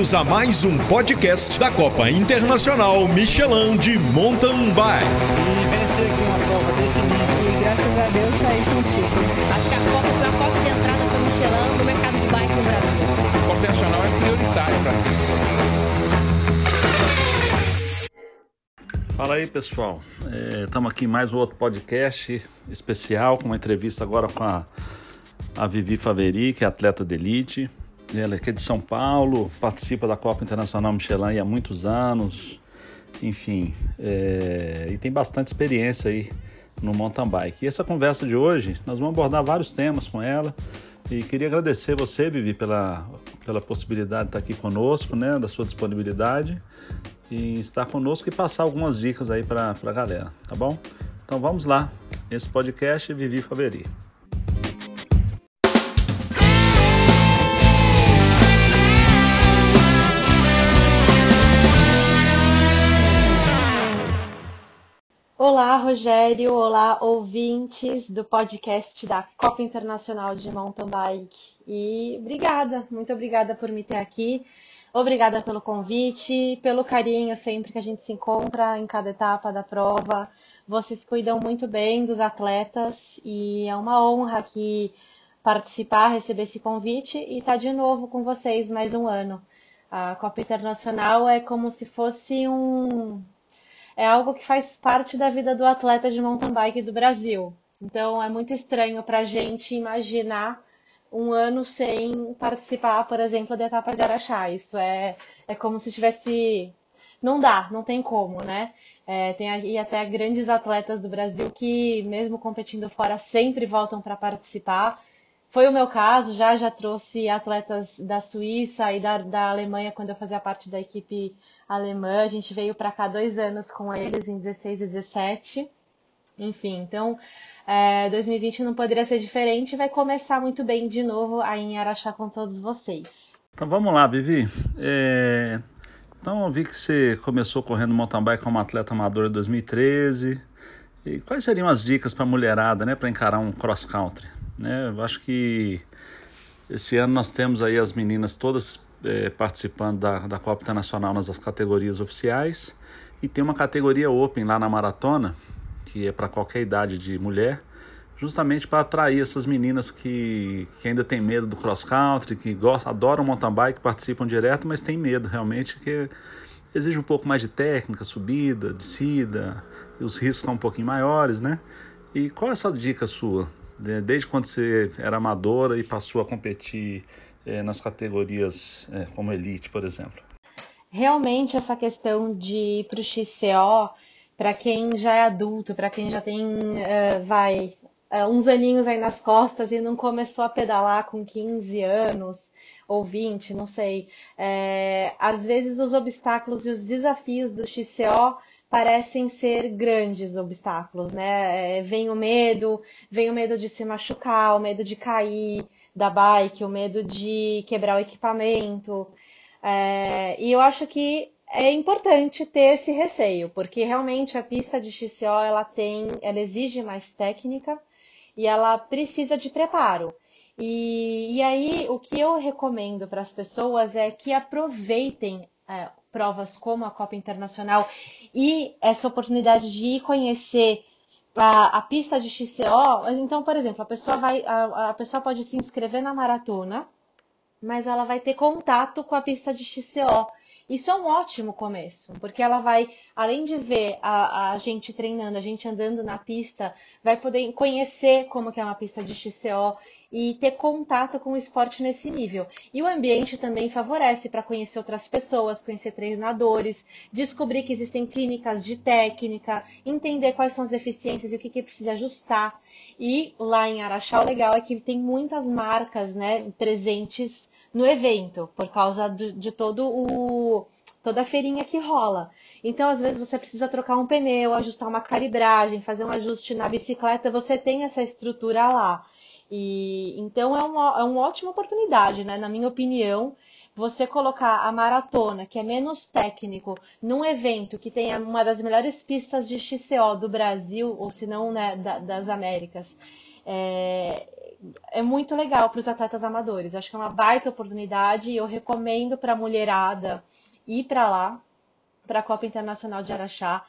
Bem-vindos a mais um podcast da Copa Internacional Michelin de Mountain Bike. E vencer aqui uma prova desse nível. E graças a Deus saí contigo. Acho que a Copa foi a porta de entrada para o Michelin no mercado de bike no Brasil. A Copa Internacional é prioritária para ser Fala aí pessoal, estamos é, aqui em mais um outro podcast especial com uma entrevista agora com a, a Vivi Faveri, que é atleta de elite. Ela é de São Paulo, participa da Copa Internacional Michelin há muitos anos, enfim, é, e tem bastante experiência aí no mountain bike. E essa conversa de hoje, nós vamos abordar vários temas com ela. E queria agradecer você, Vivi, pela, pela possibilidade de estar aqui conosco, né, da sua disponibilidade e estar conosco e passar algumas dicas aí para a galera, tá bom? Então vamos lá, esse podcast é Vivi Faveri. Olá, Rogério. Olá, ouvintes do podcast da Copa Internacional de Mountain Bike. E obrigada, muito obrigada por me ter aqui. Obrigada pelo convite, pelo carinho sempre que a gente se encontra em cada etapa da prova. Vocês cuidam muito bem dos atletas e é uma honra aqui participar, receber esse convite e estar de novo com vocês mais um ano. A Copa Internacional é como se fosse um é algo que faz parte da vida do atleta de mountain bike do Brasil. Então é muito estranho para a gente imaginar um ano sem participar, por exemplo, da etapa de Araxá. Isso é, é como se tivesse. Não dá, não tem como, né? É, tem aí até grandes atletas do Brasil que, mesmo competindo fora, sempre voltam para participar. Foi o meu caso, já já trouxe atletas da Suíça e da, da Alemanha quando eu fazia parte da equipe alemã. A gente veio para cá dois anos com eles, em 16 e 17. Enfim, então é, 2020 não poderia ser diferente. Vai começar muito bem de novo aí em Araxá com todos vocês. Então vamos lá, Vivi. É... Então eu vi que você começou correndo mountain bike como atleta amador em 2013. E quais seriam as dicas para a mulherada, né, para encarar um cross country? Né? Eu acho que esse ano nós temos aí as meninas todas é, participando da, da Copa Internacional nas categorias oficiais e tem uma categoria Open lá na maratona, que é para qualquer idade de mulher, justamente para atrair essas meninas que, que ainda têm medo do cross country, que gostam, adoram mountain bike, participam direto, mas têm medo realmente, que exige um pouco mais de técnica, subida, descida, e os riscos são um pouquinho maiores, né? E qual é essa dica sua desde quando você era amadora e passou a competir é, nas categorias é, como elite, por exemplo? Realmente essa questão de ir para o XCO, para quem já é adulto, para quem já tem, uh, vai, uns aninhos aí nas costas e não começou a pedalar com 15 anos ou 20, não sei. É, às vezes os obstáculos e os desafios do XCO parecem ser grandes obstáculos, né? É, vem o medo, vem o medo de se machucar, o medo de cair da bike, o medo de quebrar o equipamento. É, e eu acho que é importante ter esse receio, porque realmente a pista de XCO ela tem, ela exige mais técnica e ela precisa de preparo. E, e aí o que eu recomendo para as pessoas é que aproveitem é, provas como a Copa Internacional e essa oportunidade de ir conhecer a, a pista de XCO. Então, por exemplo, a pessoa vai, a, a pessoa pode se inscrever na maratona, mas ela vai ter contato com a pista de XCO. Isso é um ótimo começo, porque ela vai, além de ver a, a, gente treinando, a gente andando na pista, vai poder conhecer como que é uma pista de XCO e ter contato com o esporte nesse nível. E o ambiente também favorece para conhecer outras pessoas, conhecer treinadores, descobrir que existem clínicas de técnica, entender quais são as deficiências e o que, que precisa ajustar. E lá em Araxá, o legal é que tem muitas marcas né, presentes no evento, por causa de, de todo o toda a feirinha que rola. Então, às vezes, você precisa trocar um pneu, ajustar uma calibragem, fazer um ajuste na bicicleta, você tem essa estrutura lá. E então é uma, é uma ótima oportunidade, né? Na minha opinião, você colocar a maratona, que é menos técnico, num evento que tem uma das melhores pistas de XCO do Brasil, ou se não né, da, das Américas, é, é muito legal para os atletas amadores. Acho que é uma baita oportunidade e eu recomendo para a mulherada ir para lá, para a Copa Internacional de Araxá,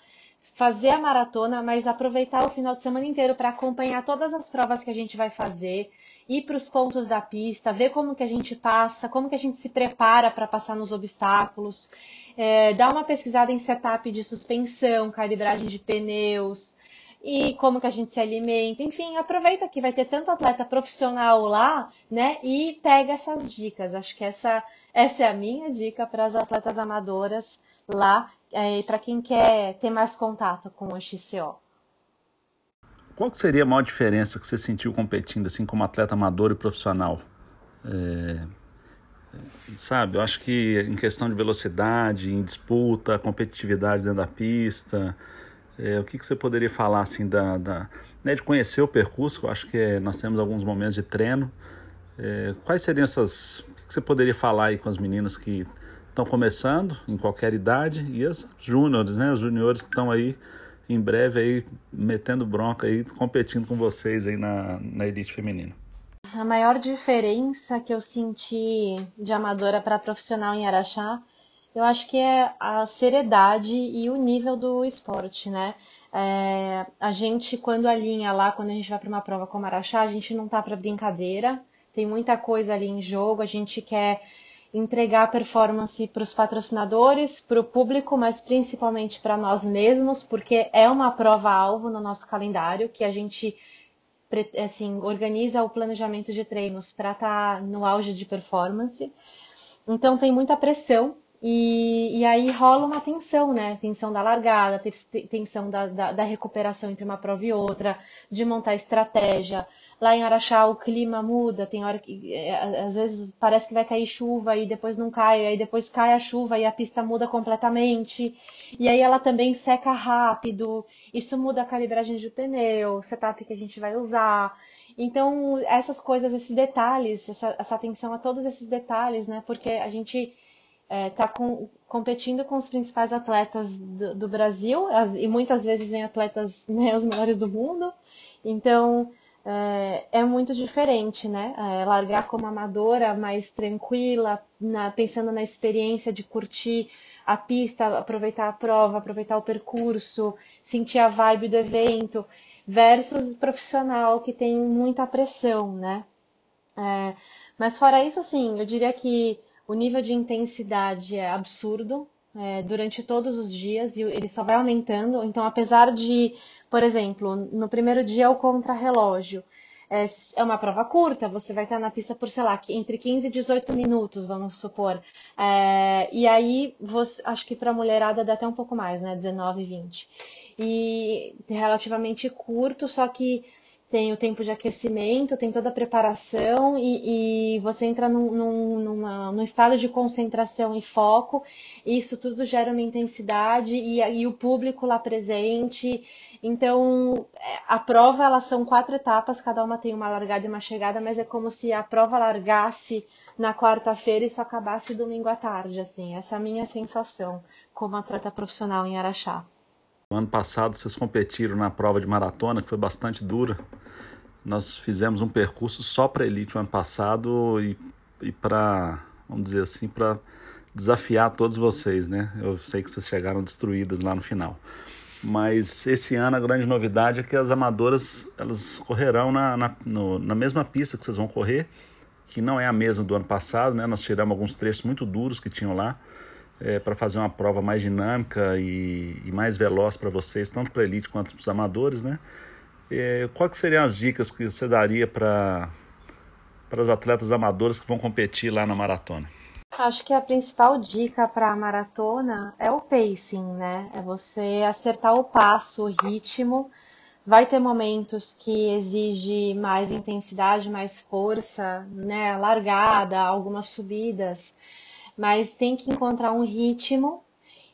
fazer a maratona, mas aproveitar o final de semana inteiro para acompanhar todas as provas que a gente vai fazer, ir para os pontos da pista, ver como que a gente passa, como que a gente se prepara para passar nos obstáculos, é, dar uma pesquisada em setup de suspensão, calibragem de pneus, e como que a gente se alimenta, enfim, aproveita que vai ter tanto atleta profissional lá, né? E pega essas dicas. Acho que essa, essa é a minha dica para as atletas amadoras lá, é, para quem quer ter mais contato com o XCO. Qual seria a maior diferença que você sentiu competindo assim como atleta amador e profissional? É, sabe, eu acho que em questão de velocidade, em disputa, competitividade dentro da pista, é, o que, que você poderia falar assim da, da né, de conhecer o percurso? Eu acho que é, nós temos alguns momentos de treino. É, quais seriam essas? O que, que você poderia falar aí com as meninas que estão começando em qualquer idade e as júniores, né? Os juniores que estão aí em breve aí metendo bronca aí, competindo com vocês aí na, na elite feminina. A maior diferença que eu senti de amadora para profissional em Araxá eu acho que é a seriedade e o nível do esporte, né? É, a gente, quando alinha lá, quando a gente vai para uma prova como Araxá, a gente não tá para brincadeira, tem muita coisa ali em jogo, a gente quer entregar performance para os patrocinadores, para o público, mas principalmente para nós mesmos, porque é uma prova-alvo no nosso calendário que a gente assim, organiza o planejamento de treinos para estar tá no auge de performance. Então tem muita pressão e, e, aí rola uma tensão, né? Tensão da largada, tensão da, da, da, recuperação entre uma prova e outra, de montar estratégia. Lá em Araxá o clima muda, tem hora que é, às vezes parece que vai cair chuva e depois não cai, aí depois cai a chuva e a pista muda completamente. E aí ela também seca rápido, isso muda a calibragem de pneu, setup que a gente vai usar. Então, essas coisas, esses detalhes, essa, essa atenção a todos esses detalhes, né? Porque a gente está é, tá com, competindo com os principais atletas do, do Brasil as, e muitas vezes em atletas né, os melhores do mundo. Então é, é muito diferente, né? É, largar como amadora, mais tranquila, na, pensando na experiência de curtir a pista, aproveitar a prova, aproveitar o percurso, sentir a vibe do evento, versus profissional que tem muita pressão, né? É, mas fora isso, assim, eu diria que o nível de intensidade é absurdo é, durante todos os dias e ele só vai aumentando. Então, apesar de, por exemplo, no primeiro dia o contrarrelógio é, é uma prova curta, você vai estar na pista por, sei lá, entre 15 e 18 minutos, vamos supor. É, e aí, você, acho que para a mulherada dá até um pouco mais, né? 19, 20. E relativamente curto, só que tem o tempo de aquecimento, tem toda a preparação e, e você entra num, num, numa, num, estado de concentração e foco. E isso tudo gera uma intensidade e, e o público lá presente. Então, a prova, elas são quatro etapas, cada uma tem uma largada e uma chegada, mas é como se a prova largasse na quarta-feira e só acabasse domingo à tarde, assim. Essa é a minha sensação como atleta profissional em Araxá. Ano passado vocês competiram na prova de maratona, que foi bastante dura. Nós fizemos um percurso só para elite o ano passado e, e para, vamos dizer assim, para desafiar todos vocês, né? Eu sei que vocês chegaram destruídas lá no final. Mas esse ano a grande novidade é que as amadoras elas correrão na, na, no, na mesma pista que vocês vão correr, que não é a mesma do ano passado, né? Nós tiramos alguns trechos muito duros que tinham lá é, para fazer uma prova mais dinâmica e, e mais veloz para vocês, tanto para elite quanto para os amadores, né? É, quais seriam as dicas que você daria para para os atletas amadores que vão competir lá na maratona? Acho que a principal dica para a maratona é o pacing, né? É você acertar o passo, o ritmo. Vai ter momentos que exige mais intensidade, mais força, né? Largada, algumas subidas mas tem que encontrar um ritmo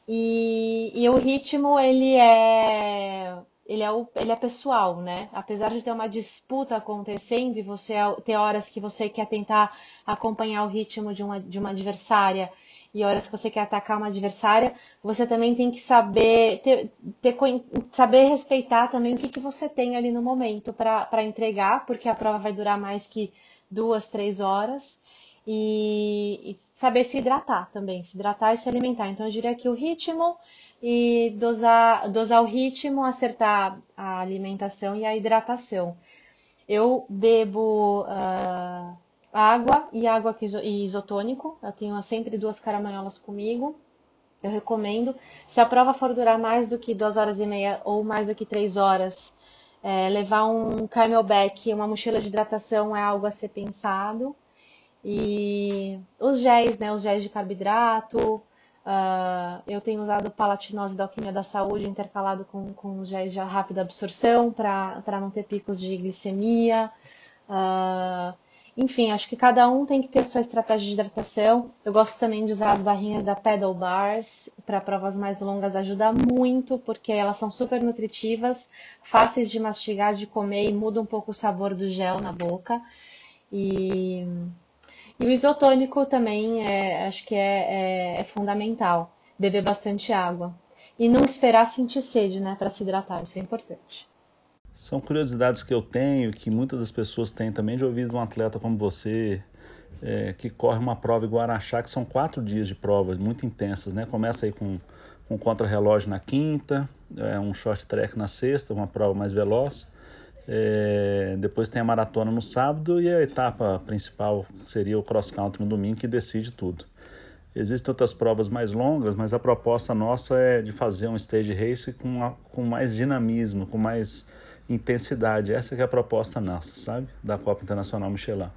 e, e o ritmo ele é ele é, o, ele é pessoal, né? Apesar de ter uma disputa acontecendo e você ter horas que você quer tentar acompanhar o ritmo de uma, de uma adversária e horas que você quer atacar uma adversária, você também tem que saber ter, ter, saber respeitar também o que, que você tem ali no momento para entregar, porque a prova vai durar mais que duas, três horas. E, e, saber se hidratar também, se hidratar e se alimentar. Então eu diria que o ritmo e dosar, dosar o ritmo, acertar a alimentação e a hidratação. Eu bebo uh, água e água isotônico. Eu tenho sempre duas caramanholas comigo. Eu recomendo. Se a prova for durar mais do que duas horas e meia ou mais do que três horas, é, levar um camelback, uma mochila de hidratação é algo a ser pensado. E os géis, né? Os géis de carboidrato. Uh, eu tenho usado palatinose da Alquimia da Saúde intercalado com, com géis de rápida absorção para não ter picos de glicemia. Uh, enfim, acho que cada um tem que ter sua estratégia de hidratação. Eu gosto também de usar as barrinhas da Pedal Bars para provas mais longas, ajuda muito, porque elas são super nutritivas, fáceis de mastigar, de comer e muda um pouco o sabor do gel na boca. E, e o isotônico também é, acho que é, é, é fundamental. Beber bastante água. E não esperar sentir sede, né, para se hidratar, isso é importante. São curiosidades que eu tenho, que muitas das pessoas têm também, de ouvir de um atleta como você, é, que corre uma prova igual Araxá, que são quatro dias de provas muito intensas, né? Começa aí com, com contra-relógio na quinta, é, um short track na sexta, uma prova mais veloz. É, depois tem a maratona no sábado e a etapa principal seria o cross country no domingo, que decide tudo. Existem outras provas mais longas, mas a proposta nossa é de fazer um stage race com, com mais dinamismo, com mais intensidade. Essa é a proposta nossa, sabe? Da Copa Internacional Michelin.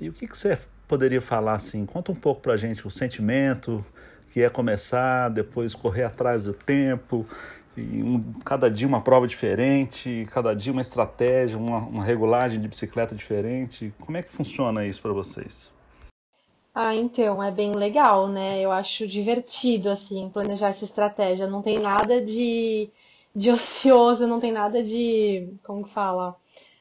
E o que, que você poderia falar assim? Conta um pouco pra gente o sentimento que é começar, depois correr atrás do tempo, e um, cada dia uma prova diferente, cada dia uma estratégia, uma, uma regulagem de bicicleta diferente. Como é que funciona isso para vocês? Ah, então, é bem legal, né? Eu acho divertido, assim, planejar essa estratégia. Não tem nada de de ocioso, não tem nada de, como que fala,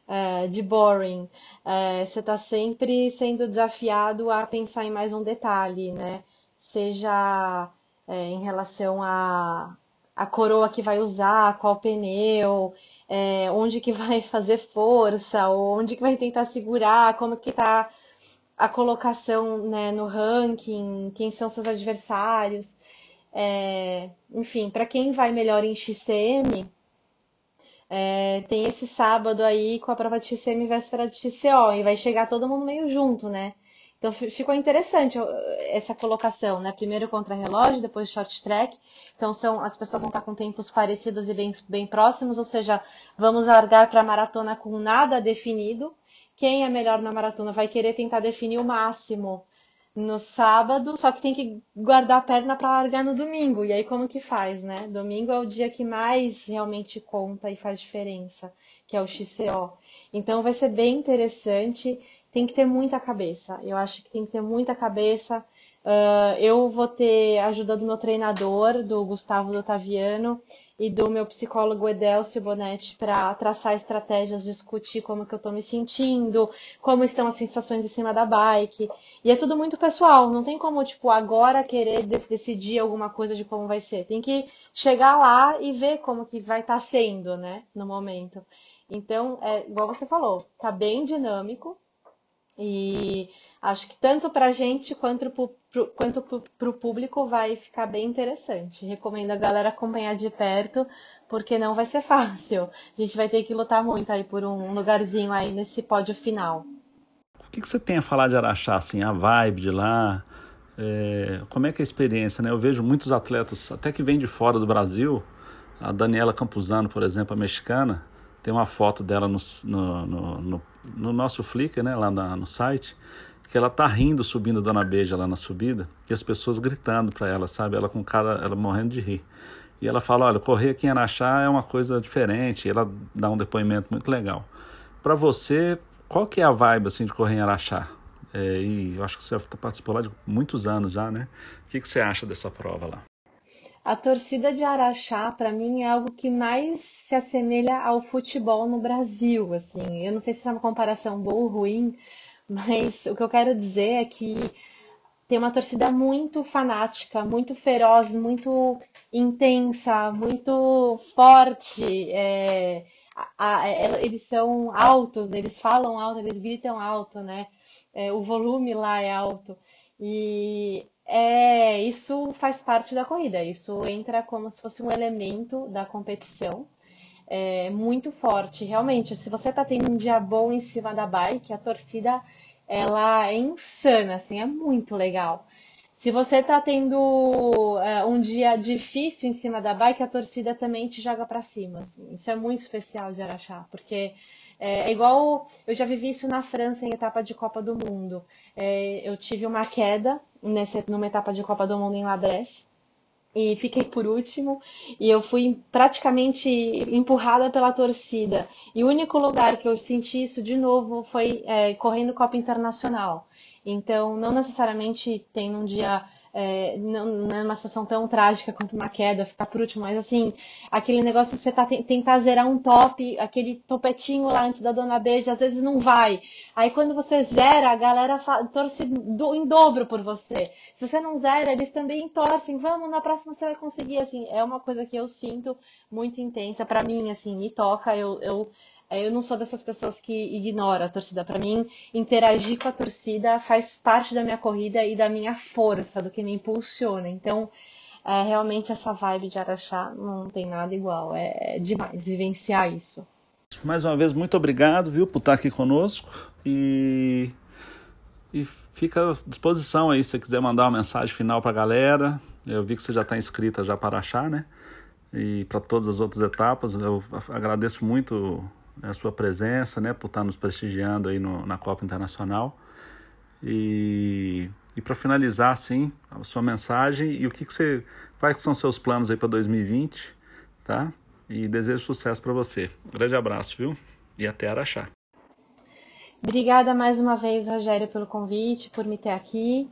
é, de boring. É, você está sempre sendo desafiado a pensar em mais um detalhe, né? Seja é, em relação a, a coroa que vai usar, qual pneu, é, onde que vai fazer força, onde que vai tentar segurar, como que está a colocação né, no ranking, quem são seus adversários. É, enfim, para quem vai melhor em XCM, é, tem esse sábado aí com a prova de XCM véspera de XCO, e vai chegar todo mundo meio junto, né? Então ficou interessante essa colocação, né? Primeiro contra relógio, depois short track. Então são as pessoas vão estar com tempos parecidos e bem, bem próximos, ou seja, vamos largar para a maratona com nada definido. Quem é melhor na maratona vai querer tentar definir o máximo no sábado, só que tem que guardar a perna para largar no domingo. E aí como que faz, né? Domingo é o dia que mais realmente conta e faz diferença, que é o XCO. Então vai ser bem interessante, tem que ter muita cabeça. Eu acho que tem que ter muita cabeça. Uh, eu vou ter ajuda do meu treinador, do Gustavo Dotaviano, e do meu psicólogo Edelcio Bonetti para traçar estratégias, discutir como que eu estou me sentindo, como estão as sensações em cima da bike. E é tudo muito pessoal, não tem como, tipo, agora querer decidir alguma coisa de como vai ser. Tem que chegar lá e ver como que vai estar tá sendo, né, no momento. Então, é, igual você falou, tá bem dinâmico e acho que tanto para a gente quanto para o público vai ficar bem interessante. Recomendo a galera acompanhar de perto, porque não vai ser fácil. A gente vai ter que lutar muito aí por um lugarzinho aí nesse pódio final. O que, que você tem a falar de Araxá, assim, a vibe de lá? É, como é que é a experiência, né? Eu vejo muitos atletas, até que vêm de fora do Brasil, a Daniela Campuzano, por exemplo, a mexicana, tem uma foto dela no, no, no, no nosso Flickr, né, lá na, no site, que ela tá rindo subindo Dona Beija lá na subida, e as pessoas gritando para ela, sabe? Ela com cara, ela morrendo de rir. E ela fala, olha, correr aqui em Araxá é uma coisa diferente, e ela dá um depoimento muito legal. Para você, qual que é a vibe assim de correr em Araxá? É, e eu acho que você participou lá de muitos anos já, né? O que, que você acha dessa prova lá? A torcida de Araxá, para mim, é algo que mais se assemelha ao futebol no Brasil, assim. Eu não sei se é uma comparação boa ou ruim, mas o que eu quero dizer é que tem uma torcida muito fanática, muito feroz, muito intensa, muito forte. É, a, a, eles são altos, eles falam alto, eles gritam alto, né? É, o volume lá é alto. E é, isso faz parte da corrida, isso entra como se fosse um elemento da competição. É, muito forte, realmente. Se você está tendo um dia bom em cima da bike, a torcida ela é insana, assim, é muito legal. Se você está tendo uh, um dia difícil em cima da bike, a torcida também te joga para cima. Assim. Isso é muito especial de Araxá, porque é, é, igual eu já vivi isso na França em etapa de Copa do Mundo. É, eu tive uma queda nessa, numa etapa de Copa do Mundo em Labresse e fiquei por último e eu fui praticamente empurrada pela torcida. E o único lugar que eu senti isso de novo foi é, correndo Copa Internacional. Então, não necessariamente tem um dia é, não, não é uma situação tão trágica quanto uma queda, ficar por último, mas assim, aquele negócio de você tá, tentar zerar um top, aquele topetinho lá antes da dona beija, às vezes não vai. Aí quando você zera, a galera torce do, em dobro por você. Se você não zera, eles também torcem, vamos, na próxima você vai conseguir, assim, é uma coisa que eu sinto muito intensa, para mim, assim, me toca, eu, eu eu não sou dessas pessoas que ignora a torcida. Para mim, interagir com a torcida faz parte da minha corrida e da minha força, do que me impulsiona. Então, é, realmente essa vibe de Araxá não tem nada igual. É, é demais vivenciar isso. Mais uma vez, muito obrigado, viu, por estar aqui conosco. E, e fica à disposição aí se você quiser mandar uma mensagem final para a galera. Eu vi que você já está inscrita já para Araxá, né? E para todas as outras etapas. Eu agradeço muito a sua presença, né, por estar nos prestigiando aí no, na Copa Internacional. E, e para finalizar, assim, a sua mensagem e o que, que você, quais são seus planos aí para 2020, tá? E desejo sucesso para você. Grande abraço, viu? E até Araxá. Obrigada mais uma vez, Rogério, pelo convite, por me ter aqui.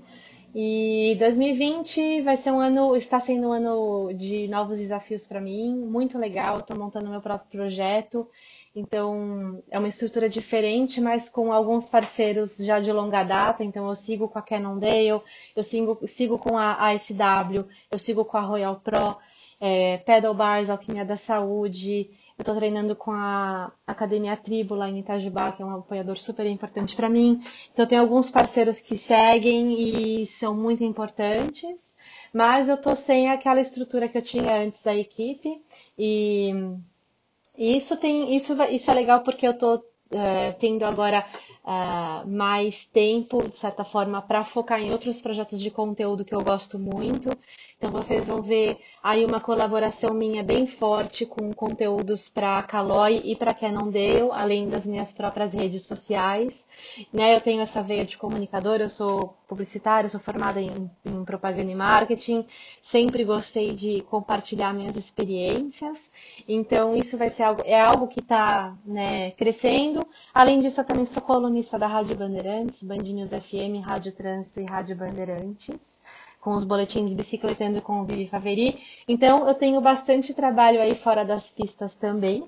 E 2020 vai ser um ano, está sendo um ano de novos desafios para mim, muito legal. Estou montando meu próprio projeto então, é uma estrutura diferente, mas com alguns parceiros já de longa data. Então, eu sigo com a Cannondale, eu sigo, sigo com a ASW, eu sigo com a Royal Pro, é, Pedal Bars, Alquimia da Saúde. Eu estou treinando com a Academia Tribo lá em Itajubá, que é um apoiador super importante para mim. Então, tem alguns parceiros que seguem e são muito importantes, mas eu estou sem aquela estrutura que eu tinha antes da equipe. E isso tem, isso, isso é legal porque eu estou uh, tendo agora uh, mais tempo, de certa forma, para focar em outros projetos de conteúdo que eu gosto muito. Então vocês vão ver aí uma colaboração minha bem forte com conteúdos para Caloi e para Cannondale, além das minhas próprias redes sociais. Né, eu tenho essa veia de comunicador, eu sou publicitária, sou formada em, em propaganda e marketing, sempre gostei de compartilhar minhas experiências. Então isso vai ser algo, é algo que está né, crescendo. Além disso, eu também sou colunista da Rádio Bandeirantes, Band News FM, Rádio Trânsito e Rádio Bandeirantes com os boletins Bicicletando com o Vivi Faveri. Então, eu tenho bastante trabalho aí fora das pistas também.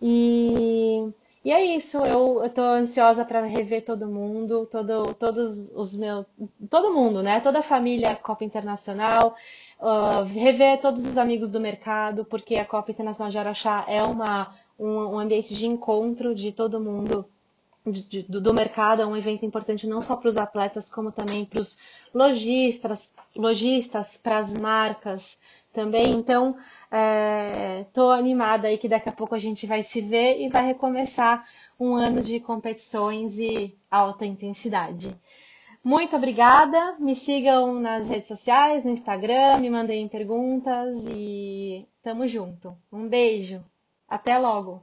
E, e é isso, eu estou ansiosa para rever todo mundo, todo, todos os meus. Todo mundo, né? Toda a família Copa Internacional, uh, rever todos os amigos do mercado, porque a Copa Internacional de Araxá é uma, um, um ambiente de encontro de todo mundo do, do, mercado, é um evento importante não só para os atletas, como também para os lojistas, lojistas para as marcas também. Então, estou é, animada aí que daqui a pouco a gente vai se ver e vai recomeçar um ano de competições e alta intensidade. Muito obrigada. Me sigam nas redes sociais, no Instagram, me mandem perguntas e tamo junto. Um beijo. Até logo.